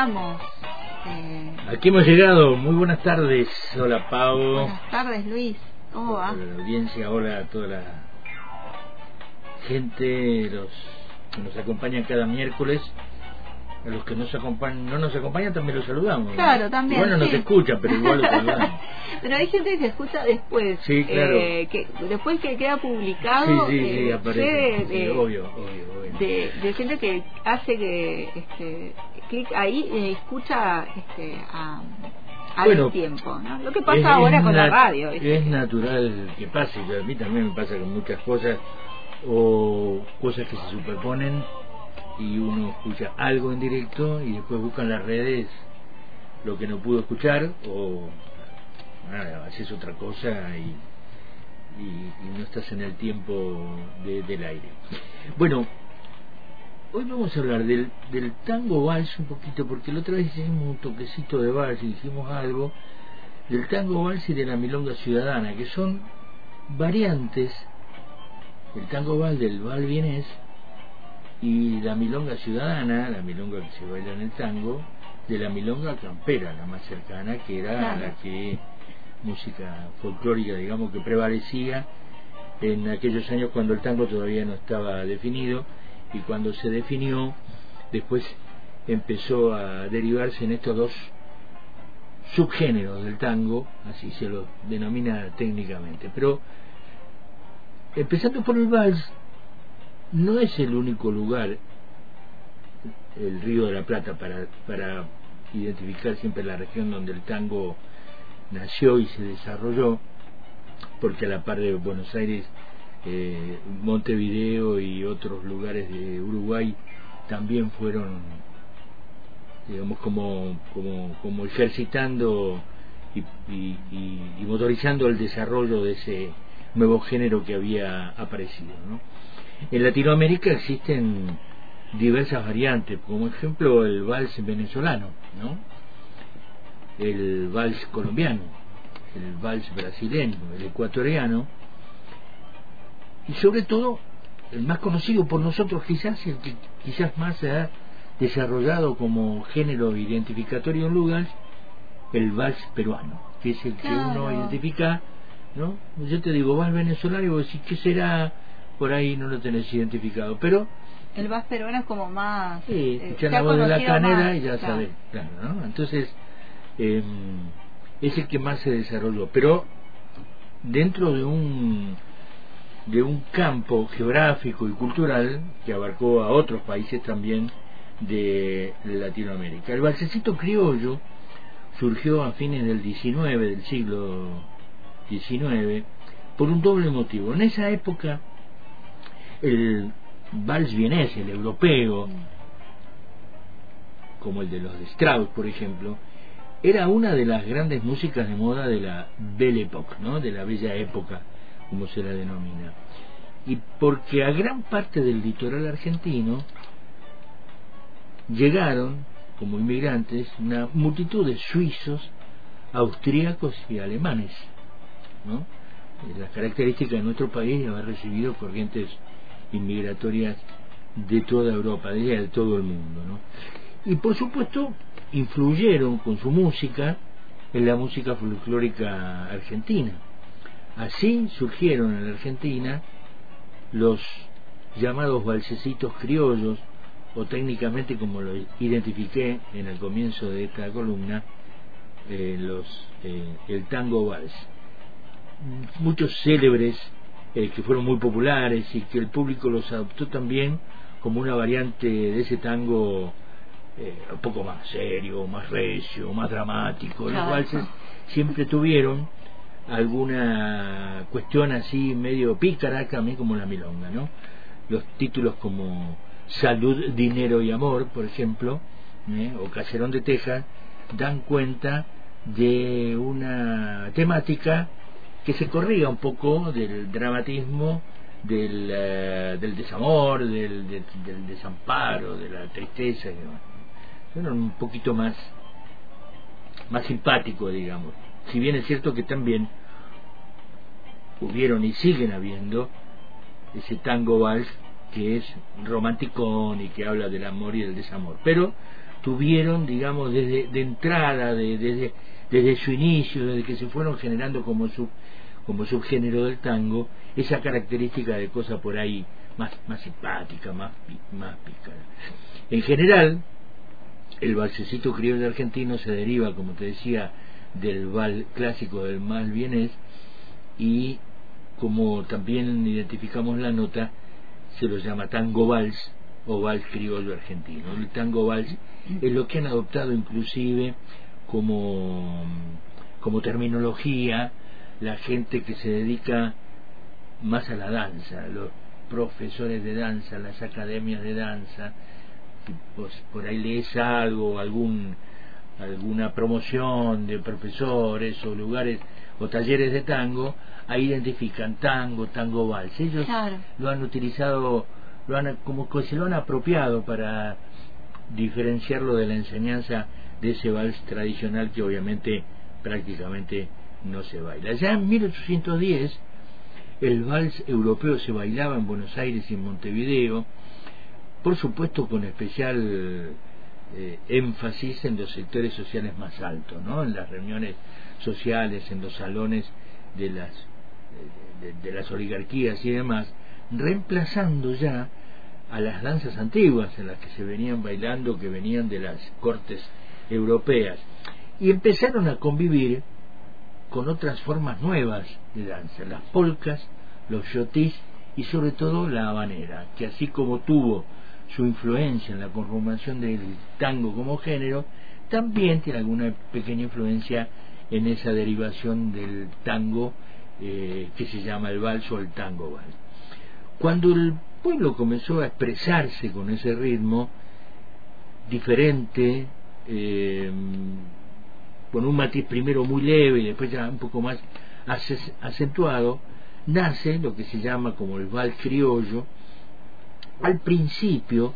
aquí estamos. Eh, Aquí hemos llegado. Muy buenas tardes. Hola, Pau. buenas tardes, Luis. ¿Cómo va? Hola, la audiencia, hola a toda la gente los que nos acompañan cada miércoles. A los que nos acompañan, no nos acompañan también los saludamos. Claro, también, Igual no nos sí. escuchan, pero igual los saludamos. Pero hay gente que escucha después. Sí, claro. eh, que después que queda publicado. Sí, sí, sí, aparece. de, obvio, obvio, obvio. de, de gente que hace que este, clic ahí eh, escucha este, a, al Bueno, tiempo. ¿no? Lo que pasa Es- ahora es con la radio. ¿viste? Es natural que pase, y a mí también me pasa con muchas cosas, o cosas que se superponen y uno escucha algo en directo y después busca en las redes lo que no pudo escuchar o nada, haces otra cosa y, y, y no estás en el tiempo de- del aire. Bueno, hoy vamos a hablar del, del tango vals un poquito, porque la otra vez hicimos un toquecito de vals y dijimos algo del tango vals y de la milonga ciudadana, que son variantes el tango vals del val vienés y la milonga ciudadana, la milonga que se baila en el tango, de la milonga campera, la más cercana, que era Claro. la que música folclórica, digamos, que prevalecía en aquellos años cuando el tango todavía no estaba definido y cuando se definió, después empezó a derivarse en estos dos subgéneros del tango, así se lo denomina técnicamente. Pero empezando por el vals, no es el único lugar, el Río de la Plata, para, para identificar siempre la región donde el tango nació y se desarrolló, porque a la par de Buenos Aires, eh, Montevideo y otros lugares de Uruguay también fueron, digamos, como, como, como ejercitando y, y- y- y motorizando el desarrollo de ese nuevo género que había aparecido. ¿no? En Latinoamérica existen diversas variantes, como ejemplo el vals venezolano, ¿no? El vals colombiano, el vals brasileño, el ecuatoriano, y sobre todo el más conocido por nosotros quizás, el que quizás más se ha desarrollado como género identificatorio en lugar, el vals peruano, que es el que uno identifica, ¿no? Yo te digo, vals venezolano y vos decís, ¿qué será? Por ahí no lo tenés identificado, pero El vas peruano es como más. Sí, eh, escuchar se ha la voz de la canera más, y ya claro. sabes, claro, ¿no? Entonces, eh, es el que más se desarrolló, pero dentro de un de un campo geográfico y cultural que abarcó a otros países también de Latinoamérica. El balsecito criollo surgió a fines del 19 del siglo XIX por un doble motivo. En esa época el vals vienés, el europeo, como el de los de Strauss, por ejemplo, era una de las grandes músicas de moda de la Belle Époque, ¿no? de la bella época, como se la denomina. Y porque a gran parte del litoral argentino llegaron, como inmigrantes, una multitud de suizos, austríacos y alemanes, ¿no? La característica de nuestro país es haber recibido corrientes inmigratorias de toda Europa, de todo el mundo, ¿no? Y por supuesto influyeron con su música en la música folclórica argentina. Así surgieron en la Argentina los llamados balsecitos criollos, o técnicamente como lo identifiqué en el comienzo de esta columna, eh, los, eh, el tango vals. Muchos célebres eh, que fueron muy populares y que el público los adoptó también como una variante de ese tango eh, un poco más serio, más recio, más dramático. Los Claro. valses siempre tuvieron alguna cuestión así medio pícara también como la milonga, ¿no? Los títulos como Salud, Dinero y Amor, por ejemplo, ¿eh? o Caserón de Texas, dan cuenta de una temática que se corría un poco del dramatismo del, eh, del desamor, del, del, del desamparo, de la tristeza y demás. Eran un poquito más, más simpático, digamos. Si bien es cierto que también hubieron y siguen habiendo ese tango vals que es romanticón y que habla del amor y del desamor. Pero tuvieron, digamos, desde de entrada, de, desde, desde su inicio, desde que se fueron generando como su como subgénero del tango, esa característica de cosa por ahí más, más simpática, más, más pícara. En general, el valsecito criollo argentino se deriva, como te decía, del val clásico del mal vienés y como también identificamos la nota, se lo llama tango vals o vals criollo argentino. El tango vals es lo que han adoptado inclusive como, como terminología la gente que se dedica más a la danza, los profesores de danza, las academias de danza, por ahí lees algo, algún alguna promoción de profesores o lugares o talleres de tango, ahí identifican tango, tango vals. Ellos lo han utilizado, lo han como que se lo han apropiado para diferenciarlo de la enseñanza de ese vals tradicional que obviamente prácticamente no se baila. Ya en 1810 el vals europeo se bailaba en Buenos Aires y en Montevideo, por supuesto con especial eh, énfasis en los sectores sociales más altos, ¿no? en las reuniones sociales, en los salones de las, de las oligarquías y demás, reemplazando ya a las danzas antiguas en las que se venían bailando, que venían de las cortes europeas, y empezaron a convivir con otras formas nuevas de danza, las polcas, los yotis y sobre todo la habanera, que así como tuvo su influencia en la conformación del tango como género, también tiene alguna pequeña influencia en esa derivación del tango eh, que se llama el vals o el tango vals. Cuando el pueblo comenzó a expresarse con ese ritmo diferente, eh, con un matiz primero muy leve y después ya un poco más acentuado, nace lo que se llama como el vals criollo, al principio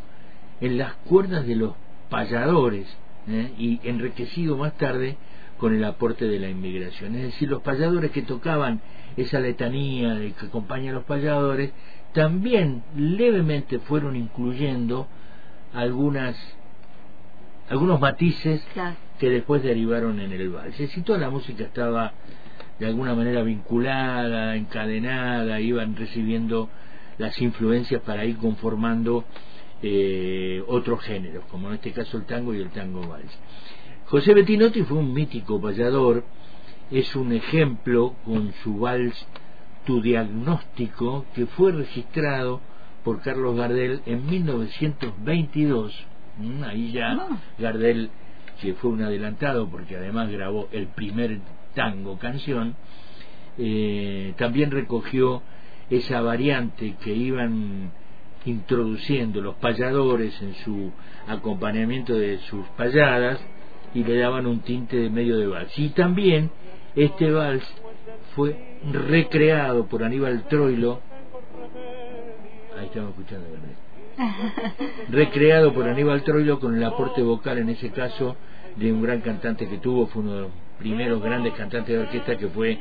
en las cuerdas de los payadores ¿eh? y enriquecido más tarde con el aporte de la inmigración. Es decir, los payadores que tocaban esa letanía de que acompaña a los payadores también levemente fueron incluyendo algunas algunos matices que después derivaron en el vals. Si toda la música estaba de alguna manera vinculada, encadenada, iban recibiendo las influencias para ir conformando eh, otros géneros, como en este caso el tango y el tango vals. José Bettinotti fue un mítico payador, es un ejemplo con su vals Tu diagnóstico que fue registrado por Carlos Gardel en 1922. Mm, ahí ya ah. Gardel que fue un adelantado porque además grabó el primer tango canción, eh, también recogió esa variante que iban introduciendo los payadores en su acompañamiento de sus payadas y le daban un tinte de medio de vals. Y también este vals fue recreado por Aníbal Troilo, ahí estamos escuchando recreado por Aníbal Troilo con el aporte vocal en ese caso de un gran cantante que tuvo, fue uno de los primeros grandes cantantes de orquesta que fue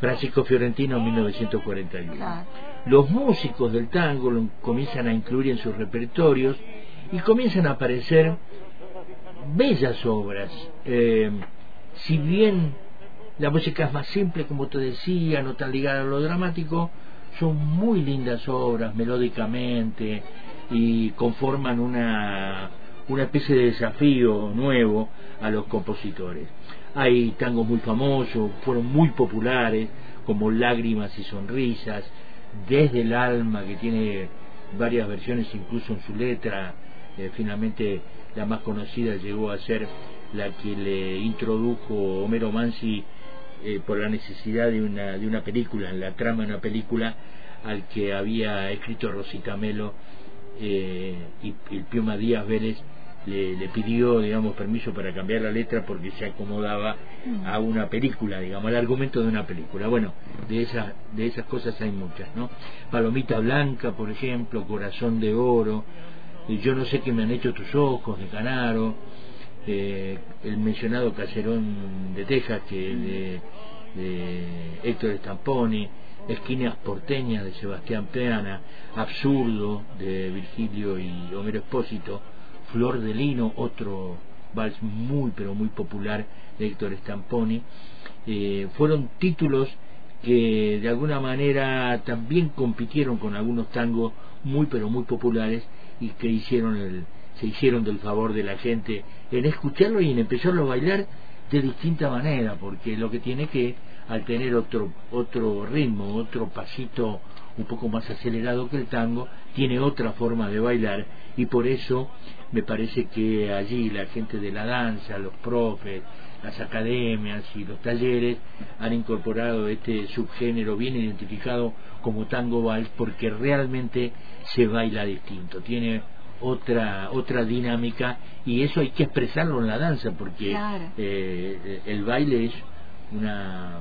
Francisco Fiorentino en 1941. Los músicos del tango lo comienzan a incluir en sus repertorios y comienzan a aparecer bellas obras. Eh, si bien la música es más simple, como te decía, no tan ligada a lo dramático, son muy lindas obras melódicamente, y conforman una, una especie de desafío nuevo a los compositores. Hay tangos muy famosos, fueron muy populares, como Lágrimas y Sonrisas, Desde el Alma, que tiene varias versiones incluso en su letra, eh, finalmente la más conocida llegó a ser la que le introdujo Homero Mansi eh, por la necesidad de una, de una película, en la trama de una película al que había escrito Rosita Melo eh, y el Díaz Vélez le, le, pidió, digamos, permiso para cambiar la letra porque se acomodaba a una película, digamos, al argumento de una película. Bueno, de esas, de esas cosas hay muchas, ¿no? Palomita Blanca, por ejemplo, Corazón de Oro, Yo no sé qué me han hecho tus ojos, de Canaro, eh, el mencionado Caserón de Texas, que de, de Héctor Stamponi, Esquinas porteñas de Sebastián Peana, Absurdo de Virgilio y Homero Espósito, Flor de Lino, otro vals muy pero muy popular de Héctor Stamponi, eh, fueron títulos que de alguna manera también compitieron con algunos tangos muy pero muy populares y que hicieron el, se hicieron del favor de la gente en escucharlo y en empezarlo a bailar de distinta manera, porque lo que tiene que, al tener otro, otro ritmo, otro pasito un poco más acelerado que el tango, tiene otra forma de bailar y por eso me parece que allí la gente de la danza, los profes, las academias y los talleres han incorporado este subgénero bien identificado como tango vals porque realmente se baila distinto, tiene otra otra dinámica y eso hay que expresarlo en la danza porque eh, el baile es una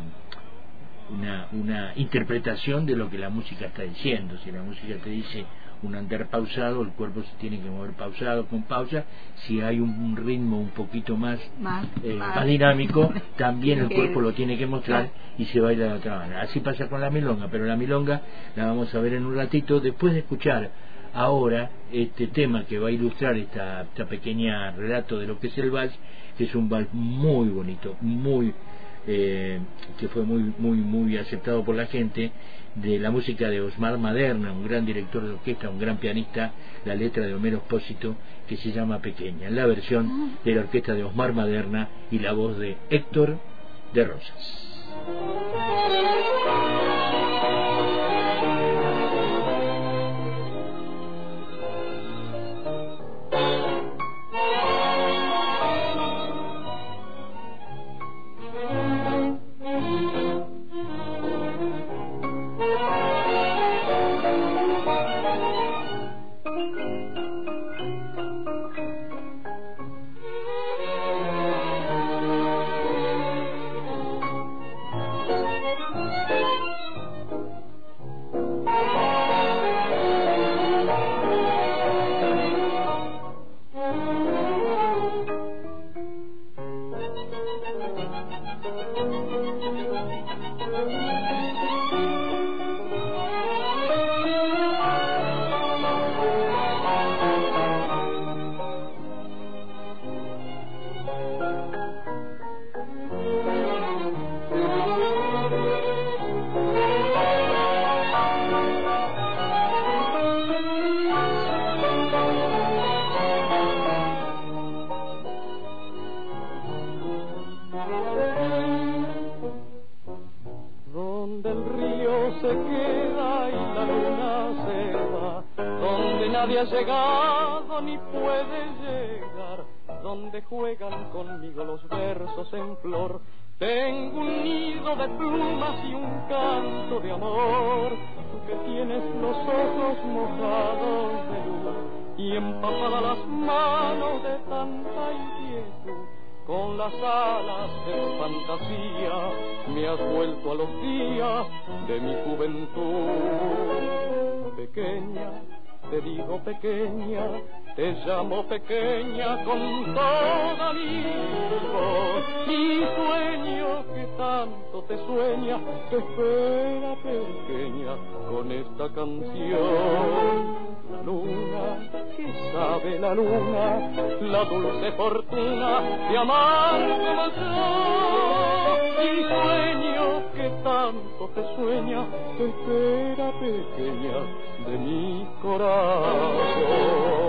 una, una interpretación de lo que la música está diciendo. Si la música te dice un andar pausado, el cuerpo se tiene que mover pausado, con pausa. Si hay un, ritmo un poquito más, más, eh, dinámico, también el cuerpo lo tiene que mostrar y se baila de otra manera. Así pasa con la milonga, pero la milonga la vamos a ver en un ratito después de escuchar ahora este tema que va a ilustrar esta, esta pequeña relato de lo que es el vals, que es un vals muy bonito, muy eh, que fue muy, muy, muy aceptado por la gente, de la música de Osmar Maderna, un gran director de orquesta, un gran pianista, la letra de Homero Espósito, que se llama Pequeña, la versión ah. de la orquesta de Osmar Maderna y la voz de Héctor de Rosas. donde nadie ha llegado ni puede llegar, donde juegan conmigo los versos en flor. Tengo un nido de plumas y un canto de amor, que tienes los ojos mojados de luz y empapadas las manos de tanta inquietud con las alas de fantasía me has vuelto a los días de mi juventud pequeña, te digo pequeña, te llamo pequeña con toda mi y sueño que tanto te sueña, te espera pequeña con esta canción. La luna, que sabe la luna, la dulce fortuna de amar como yo. Y sueño que tanto te sueña, te espera pequeña de mi corazón.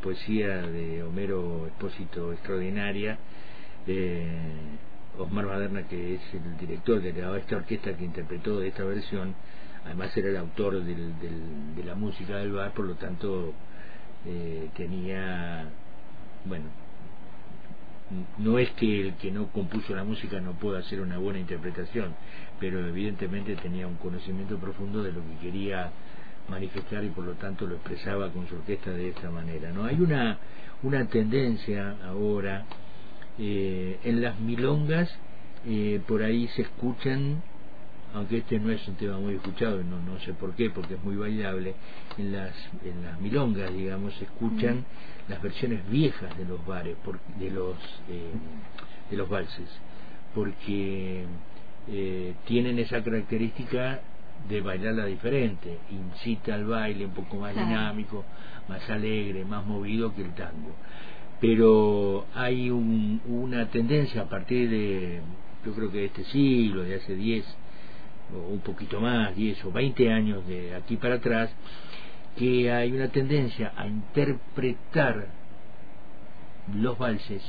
poesía de Homero Expósito extraordinaria. Eh, Osmar Maderna, que es el director de esta orquesta que interpretó esta versión, además era el autor del, de la música del bar, por lo tanto eh, tenía, bueno, no es que el que no compuso la música no pueda hacer una buena interpretación, pero evidentemente tenía un conocimiento profundo de lo que quería manifestar y por lo tanto lo expresaba con su orquesta de esta manera. ¿no? Hay una, una tendencia ahora eh, en las milongas, eh, por ahí se escuchan aunque este no es un tema muy escuchado, no, no sé por qué, porque es muy bailable, en las, en las milongas, digamos, se escuchan las versiones viejas de los bares, de los eh, de los valses, porque eh, tienen esa característica de bailarla diferente, incita al baile un poco más dinámico, más alegre, más movido que el tango. Pero hay una tendencia a partir de, yo creo que de este siglo, de hace 10, o un poquito más, 10 o 20 años de aquí para atrás, que hay una tendencia a interpretar los valses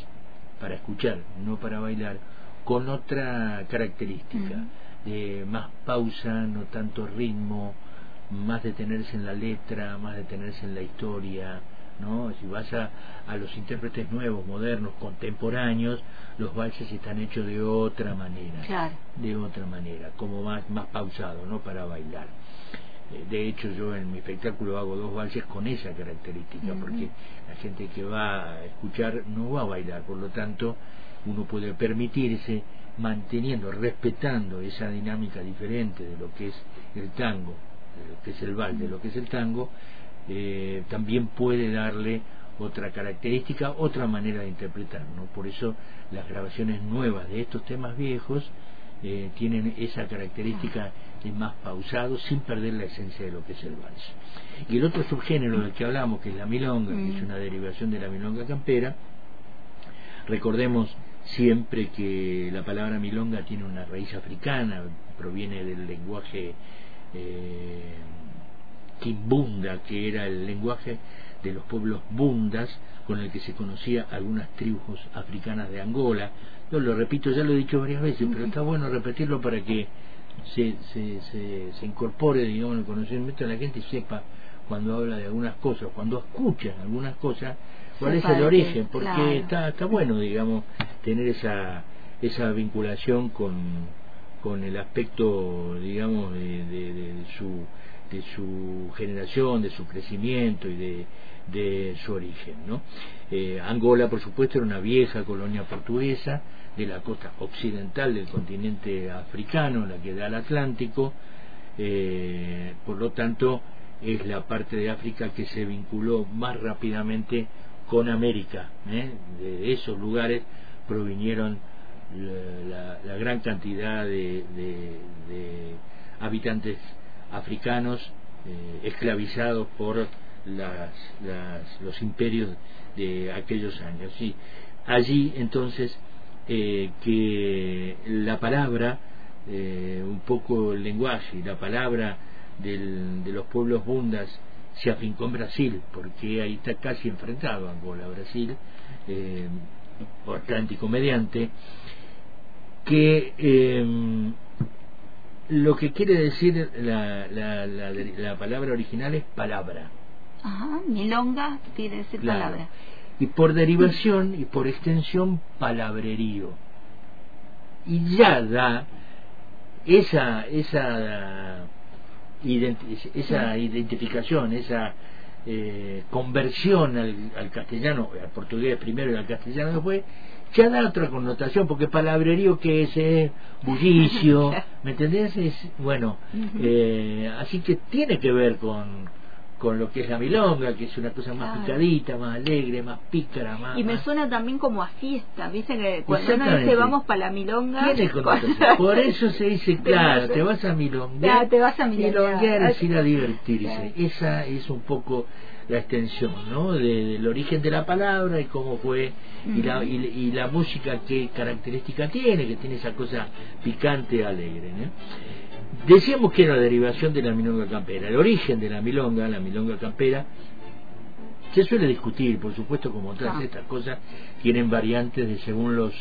para escuchar, no para bailar, con otra característica, de más pausa, no tanto ritmo, más detenerse en la letra, más detenerse en la historia, ¿no? Si vas a, a los intérpretes nuevos, modernos, contemporáneos, los valses están hechos de otra manera, de otra manera, como más, más pausado, ¿no? Para bailar. Eh, de hecho, yo en mi espectáculo hago dos valses con esa característica, porque la gente que va a escuchar no va a bailar, por lo tanto, uno puede permitirse manteniendo, respetando esa dinámica diferente de lo que es el tango, de lo que es el vals, de lo que es el tango, eh, también puede darle otra característica, otra manera de interpretar. ¿no? Por eso las grabaciones nuevas de estos temas viejos eh, tienen esa característica de más pausado sin perder la esencia de lo que es el vals. Y el otro subgénero del que hablamos, que es la milonga, que es mm. una derivación de la milonga campera, recordemos siempre que la palabra milonga tiene una raíz africana, proviene del lenguaje eh, que era el lenguaje de los pueblos bundas con el que se conocía algunas tribus africanas de Angola. Yo lo repito, ya lo he dicho varias veces, pero está bueno repetirlo para que se, se, incorpore digamos, el conocimiento de la gente y sepa cuando habla de algunas cosas, cuando escucha algunas cosas, cuál es el origen, porque está, está bueno, digamos, tener esa, esa vinculación con, con el aspecto, digamos, de su de su generación, de su crecimiento y de, de su origen. ¿no? Eh, Angola, por supuesto, era una vieja colonia portuguesa de la costa occidental del continente africano, la que da al Atlántico, eh, por lo tanto es la parte de África que se vinculó más rápidamente con América. ¿eh? De esos lugares provinieron la, gran cantidad de, de habitantes africanos eh, esclavizados por las, los imperios de aquellos años. Y allí entonces eh, que la palabra, un poco el lenguaje, la palabra del, de los pueblos bundas se afincó en Brasil, porque ahí está casi enfrentado Angola, Brasil, eh, Atlántico mediante, que lo que quiere decir la, la, la, palabra original es palabra. Ajá, milonga quiere decir palabra. Y por derivación y por extensión, palabrerío. Y ya da esa, esa, esa identificación, esa eh, conversión al, al, castellano, al portugués primero y al castellano después, ya da otra connotación, porque palabrerío que es eh, bullicio, ¿me entendés? Es, bueno, eh, así que tiene que ver con, con lo que es la milonga, que es una cosa más picadita, más alegre, más pícara, más... Y me suena también como a fiesta, ¿viste? Que cuando uno dice vamos para la milonga... Por eso se dice, claro, te vas a milongar. te vas a milongar. es ir a divertirse. Esa es un poco la extensión, ¿no? del origen de la palabra y cómo fue, y, la, y, la música qué característica tiene, que tiene esa cosa picante, alegre, ¿no? Decíamos que era la derivación de la milonga campera. El origen de la milonga, la milonga campera, se suele discutir, por supuesto, como todas ah. estas cosas tienen variantes de según los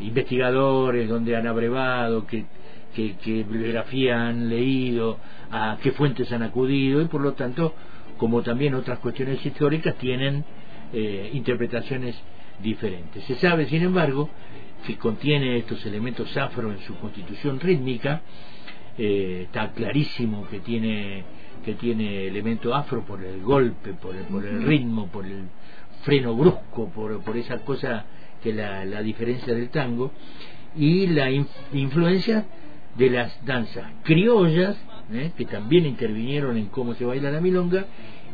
investigadores, donde han abrevado, qué, qué bibliografía han leído, a qué fuentes han acudido y por lo tanto, como también otras cuestiones históricas, tienen eh, interpretaciones diferentes. Se sabe, sin embargo, que contiene estos elementos afro en su constitución rítmica, eh, está clarísimo que tiene que tiene elemento afro por el golpe, por el, por el ritmo, por el freno brusco, por, por esa cosa que la, la diferencia del tango, y la influencia de las danzas criollas, ¿eh? que también intervinieron en cómo se baila la milonga,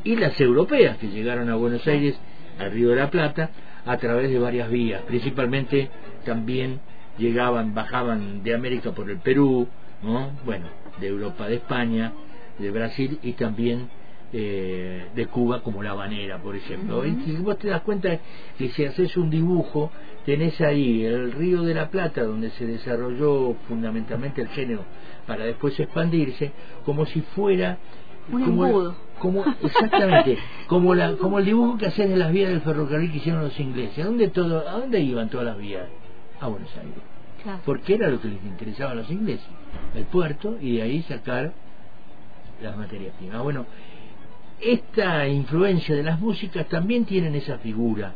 y las europeas que llegaron a Buenos Aires, al Río de la Plata, a través de varias vías, principalmente también llegaban, bajaban de América por el Perú, ¿no? bueno, de Europa, de España, de Brasil y también eh, de Cuba como la Habanera, por ejemplo. Y si vos te das cuenta que si haces un dibujo, tenés ahí el Río de la Plata, donde se desarrolló fundamentalmente el género para después expandirse, como si fuera un como, exactamente como la como el dibujo que hacen en las vías del ferrocarril que hicieron los ingleses. ¿a dónde todo a dónde iban todas las vías a Buenos Aires. Porque era lo que les interesaba a los ingleses el puerto y de ahí sacar las materias primas. Bueno esta influencia de las músicas también tienen esa figura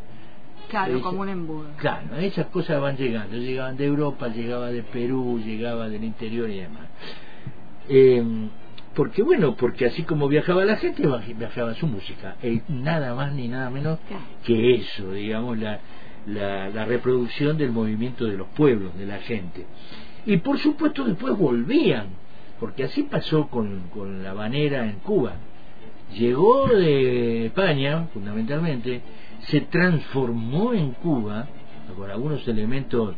Claro, como un embudo. Claro, esas cosas van llegando. Llegaban de Europa, llegaba de Perú, llegaba del interior y demás. Eh, porque bueno, porque así como viajaba la gente, viajaba su música, y nada más ni nada menos que eso, digamos, la, la, reproducción del movimiento de los pueblos, de la gente. Y por supuesto después volvían, porque así pasó con, con la banera en Cuba. Llegó de España, fundamentalmente, se transformó en Cuba, con algunos elementos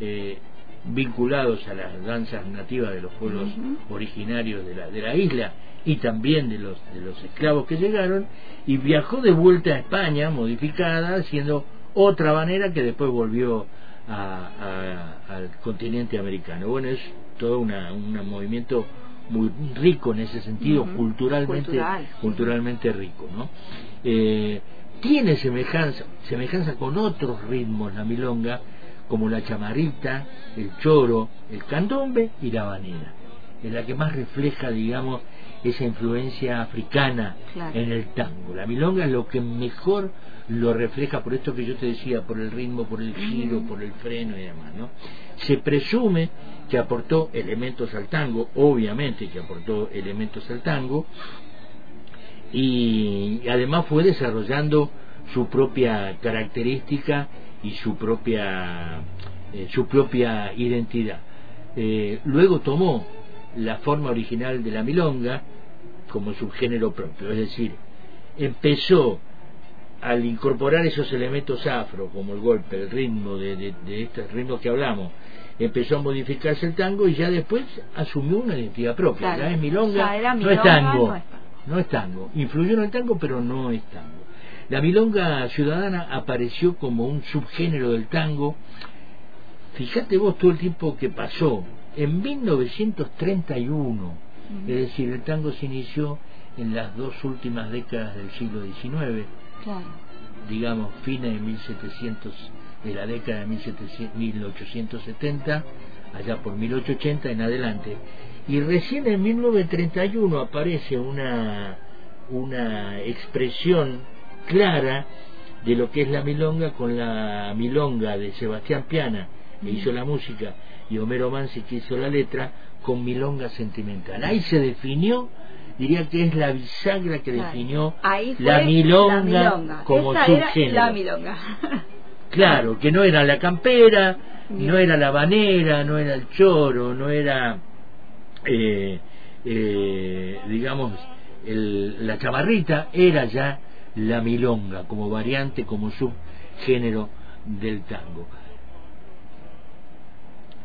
eh, vinculados a las danzas nativas de los pueblos originarios de la, de la isla y también de los, de los esclavos que llegaron y viajó de vuelta a España modificada siendo otra manera que después volvió al continente americano. Bueno, es todo una, un movimiento muy rico en ese sentido, culturalmente, culturalmente rico. ¿no? Eh, tiene semejanza, semejanza con otros ritmos la milonga, como la chamarrita, el choro, el candombe y la banera. Es la que más refleja, digamos, esa influencia africana en el tango. La milonga es lo que mejor lo refleja por esto que yo te decía, por el ritmo, por el giro, por el freno y demás, ¿no? Se presume que aportó elementos al tango, obviamente que aportó elementos al tango, y además fue desarrollando su propia característica y su propia eh, su propia identidad eh, luego tomó la forma original de la milonga como subgénero propio. Es decir empezó al incorporar esos elementos afro como el golpe el ritmo de, de, este ritmo que hablamos empezó a modificarse el tango y ya después asumió una identidad propia. Ya es milonga, no es tango. no es tango. Influyó en el tango pero no es tango. La milonga ciudadana apareció como un subgénero del tango. Fíjate vos todo el tiempo que pasó. En 1931, es decir, el tango se inició en las dos últimas décadas del siglo XIX. Digamos, fines de 1700, de la década de 1870, allá por 1880 en adelante. Y recién en 1931 aparece una, una expresión clara de lo que es la milonga con la milonga de Sebastián Piana, que hizo la música, y Homero Mansi, que hizo la letra, con milonga sentimental. Ahí se definió, diría que es la bisagra que definió la milonga, como subgénero. La milonga. claro, que no era la campera, no era la banera, no era el choro, no era, eh, eh, digamos, el, la chamarrita, era ya la milonga como variante, como subgénero del tango.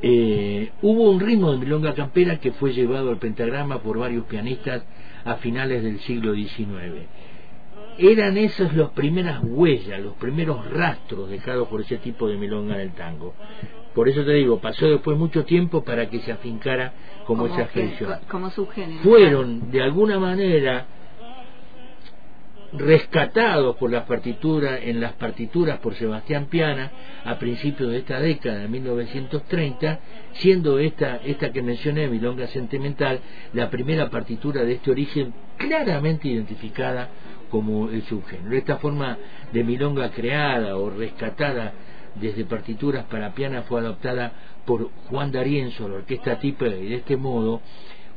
Eh, hubo un ritmo de milonga campera que fue llevado al pentagrama por varios pianistas a finales del siglo XIX. Eran esas las primeras huellas, los primeros rastros dejados por ese tipo de milonga en el tango. Por eso te digo, pasó después mucho tiempo para que se afincara como, esa expresión. Como subgénero. Fueron, de alguna manera, rescatados por las partituras en las partituras por Sebastián Piana a principios de esta década de 1930 siendo esta esta que mencioné Milonga Sentimental la primera partitura de este origen claramente identificada como el subgénero. Esta forma de milonga creada o rescatada desde partituras para piana fue adoptada por Juan D'Arienzo, la orquesta Tipe, y de este modo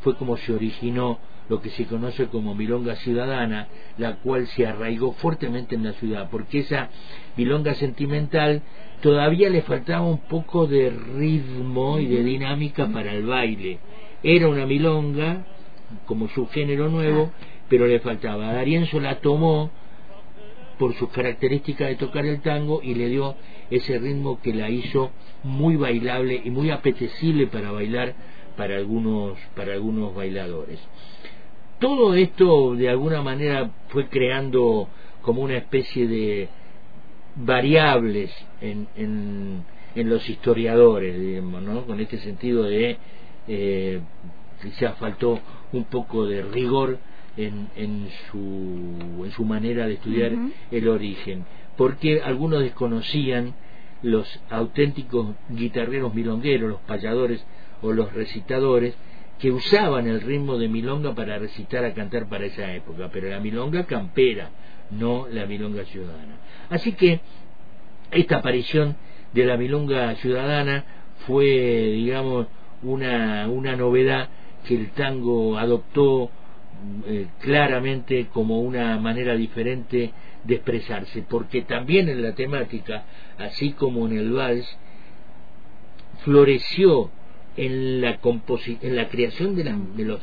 fue como se originó lo que se conoce como milonga ciudadana, la cual se arraigó fuertemente en la ciudad, porque esa milonga sentimental todavía le faltaba un poco de ritmo y de dinámica para el baile. Era una milonga, como su género nuevo, pero le faltaba. D'Arienzo la tomó por sus características de tocar el tango y le dio ese ritmo que la hizo muy bailable y muy apetecible para bailar para algunos para algunos bailadores todo esto de alguna manera fue creando como una especie de variables en, en, en los historiadores digamos ¿no? con este sentido de eh, quizás faltó un poco de rigor en, en, su, en su manera de estudiar el origen, porque algunos desconocían los auténticos guitarreros milongueros, los payadores o los recitadores, que usaban el ritmo de milonga para recitar a cantar para esa época, pero la milonga campera, no la milonga ciudadana. Así que esta aparición de la milonga ciudadana fue, digamos, una, una novedad que el tango adoptó eh, claramente como una manera diferente de expresarse, porque también en la temática, así como en el vals, floreció en la, en la creación de, de, los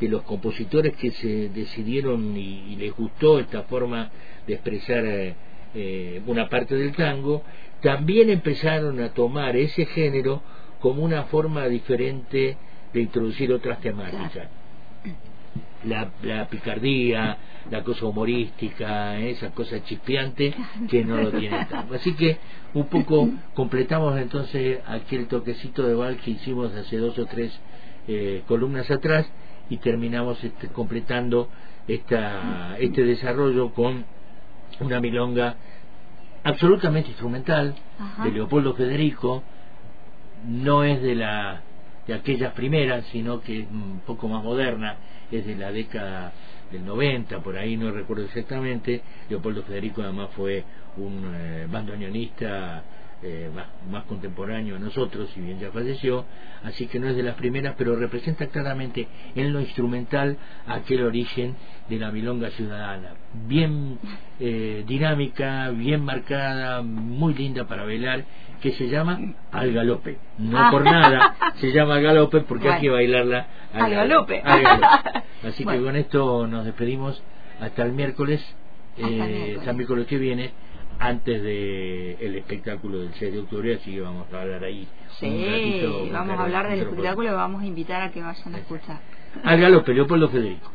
de los compositores que se decidieron y, les gustó esta forma de expresar eh, eh, una parte del tango, también empezaron a tomar ese género como una forma diferente de introducir otras temáticas la, la picardía, la cosa humorística, esa cosa chispeante que no lo tiene tanto. Así que un poco completamos entonces aquel toquecito de bal que hicimos hace dos o tres eh, columnas atrás y terminamos este, completando esta, este desarrollo con una milonga absolutamente instrumental de Leopoldo Federico, no es de la de aquellas primeras, sino que es un poco más moderna, es de la década del 90, por ahí no recuerdo exactamente. Leopoldo Federico además fue un eh, bandoneonista eh, más, más, contemporáneo a nosotros, si bien ya falleció, así que no es de las primeras, pero representa claramente en lo instrumental aquel origen de la milonga ciudadana, bien eh, dinámica, bien marcada, muy linda para bailar, que se llama Al Galope. No por nada se llama Al Galope porque hay que bailarla al, galope. Así que con esto nos despedimos. Hasta el miércoles, eh, hasta el miércoles. que viene antes de el espectáculo del 6 de octubre, así que vamos a hablar ahí. Sí, vamos a hablar del espectáculo y vamos a invitar a que vayan a escuchar. Al galope, Leopoldo Federico.